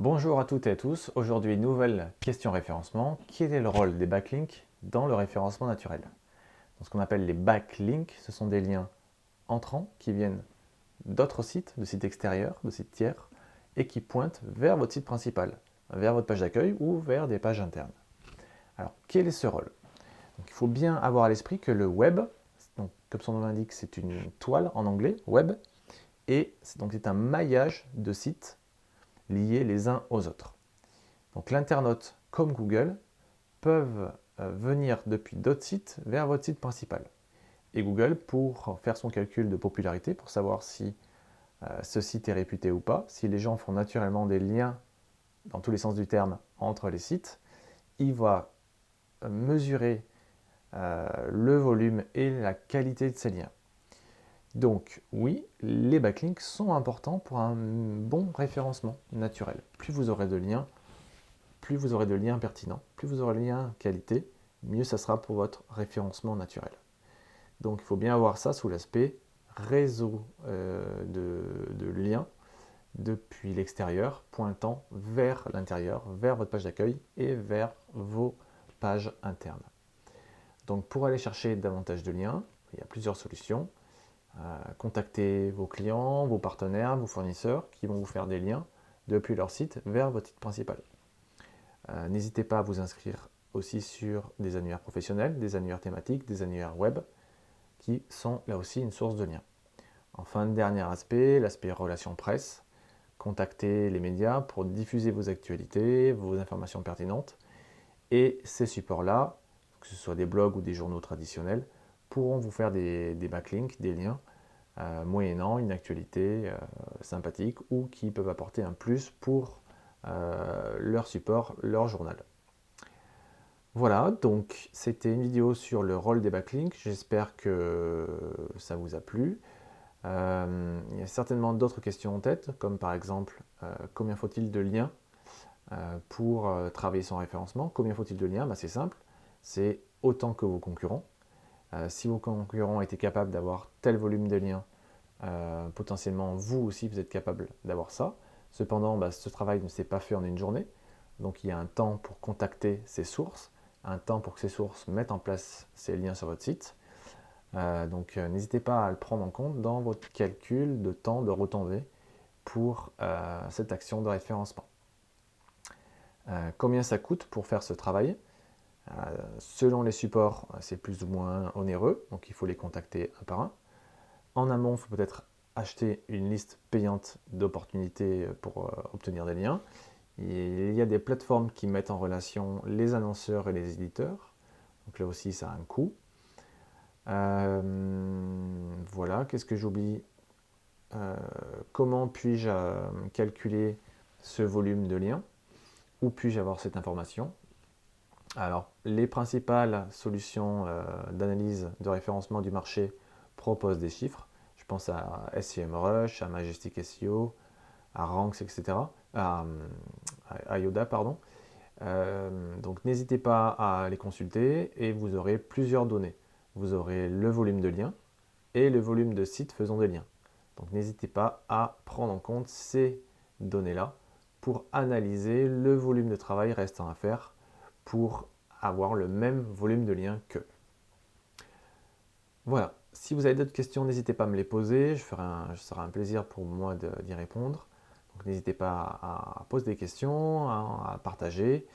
Bonjour à toutes et à tous. Aujourd'hui, nouvelle question référencement. Quel est le rôle des backlinks dans le référencement naturel? Ce qu'on appelle les backlinks, ce sont des liens entrants qui viennent d'autres sites, de sites extérieurs, de sites tiers, et qui pointent vers votre site principal, vers votre page d'accueil ou vers des pages internes. Alors, quel est ce rôle? Il faut bien avoir à l'esprit que le web, comme son nom l'indique, c'est une toile en anglais, web, et donc c'est un maillage de sites liés les uns aux autres. Donc l'internaute comme Google peuvent euh, venir depuis d'autres sites vers votre site principal. Et Google, pour faire son calcul de popularité, pour savoir si euh, ce site est réputé ou pas, si les gens font naturellement des liens dans tous les sens du terme entre les sites, il va euh, mesurer le volume et la qualité de ces liens. Donc oui, les backlinks sont importants pour un bon référencement naturel. Plus vous aurez de liens, plus vous aurez de liens pertinents, plus vous aurez de liens qualité, mieux ça sera pour votre référencement naturel. Donc il faut bien avoir ça sous l'aspect réseau euh, de, liens depuis l'extérieur, pointant vers l'intérieur, vers votre page d'accueil et vers vos pages internes. Donc pour aller chercher davantage de liens, il y a plusieurs solutions. Contacter vos clients, vos partenaires, vos fournisseurs qui vont vous faire des liens depuis leur site vers votre site principal. Euh, n'hésitez pas à vous inscrire aussi sur des annuaires professionnels, des annuaires thématiques, des annuaires web qui sont là aussi une source de liens. Enfin, dernier aspect, l'aspect relations presse. Contactez les médias pour diffuser vos actualités, vos informations pertinentes. Et ces supports-là, que ce soit des blogs ou des journaux traditionnels, pourront vous faire des, backlinks, des liens, euh, moyennant une actualité euh, sympathique ou qui peuvent apporter un plus pour euh, leur support, leur journal. Voilà, donc c'était une vidéo sur le rôle des backlinks. J'espère que ça vous a plu. il y a certainement d'autres questions en tête, comme par exemple combien faut-il de liens pour travailler son référencement? Combien faut-il de liens? Bah, C'est simple, c'est autant que vos concurrents. Euh, si vos concurrents étaient capables d'avoir tel volume de liens, euh, potentiellement vous aussi vous êtes capable d'avoir ça. Cependant, bah, ce travail ne s'est pas fait en une journée. Donc il y a un temps pour contacter ces sources, un temps pour que ces sources mettent en place ces liens sur votre site. Euh, donc n'hésitez pas à le prendre en compte dans votre calcul de temps de retombée pour cette action de référencement. combien ça coûte pour faire ce travail? Selon les supports, c'est plus ou moins onéreux, donc il faut les contacter un par un. En amont, il faut peut-être acheter une liste payante d'opportunités pour euh, obtenir des liens. Il y a des plateformes qui mettent en relation les annonceurs et les éditeurs. Donc là aussi, ça a un coût. Euh, voilà, qu'est-ce que j'oublie? Comment puis-je calculer ce volume de liens? Où puis-je avoir cette information? Alors, les principales solutions euh, d'analyse de référencement du marché proposent des chiffres. Je pense à SEMrush, à Majestic SEO, à Ranks, etc. À, Yoda, pardon. Euh, donc n'hésitez pas à les consulter et vous aurez plusieurs données. Vous aurez le volume de liens et le volume de sites faisant des liens. Donc n'hésitez pas à prendre en compte ces données-là pour analyser le volume de travail restant à faire pour avoir le même volume de liens qu'eux. Voilà, si vous avez d'autres questions, n'hésitez pas à me les poser, je ferai un, sera un plaisir pour moi d'y répondre. Donc n'hésitez pas à, poser des questions, à, partager,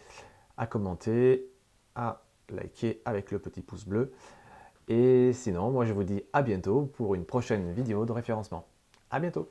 à commenter, à liker avec le petit pouce bleu. Et sinon, moi je vous dis à bientôt pour une prochaine vidéo de référencement. À bientôt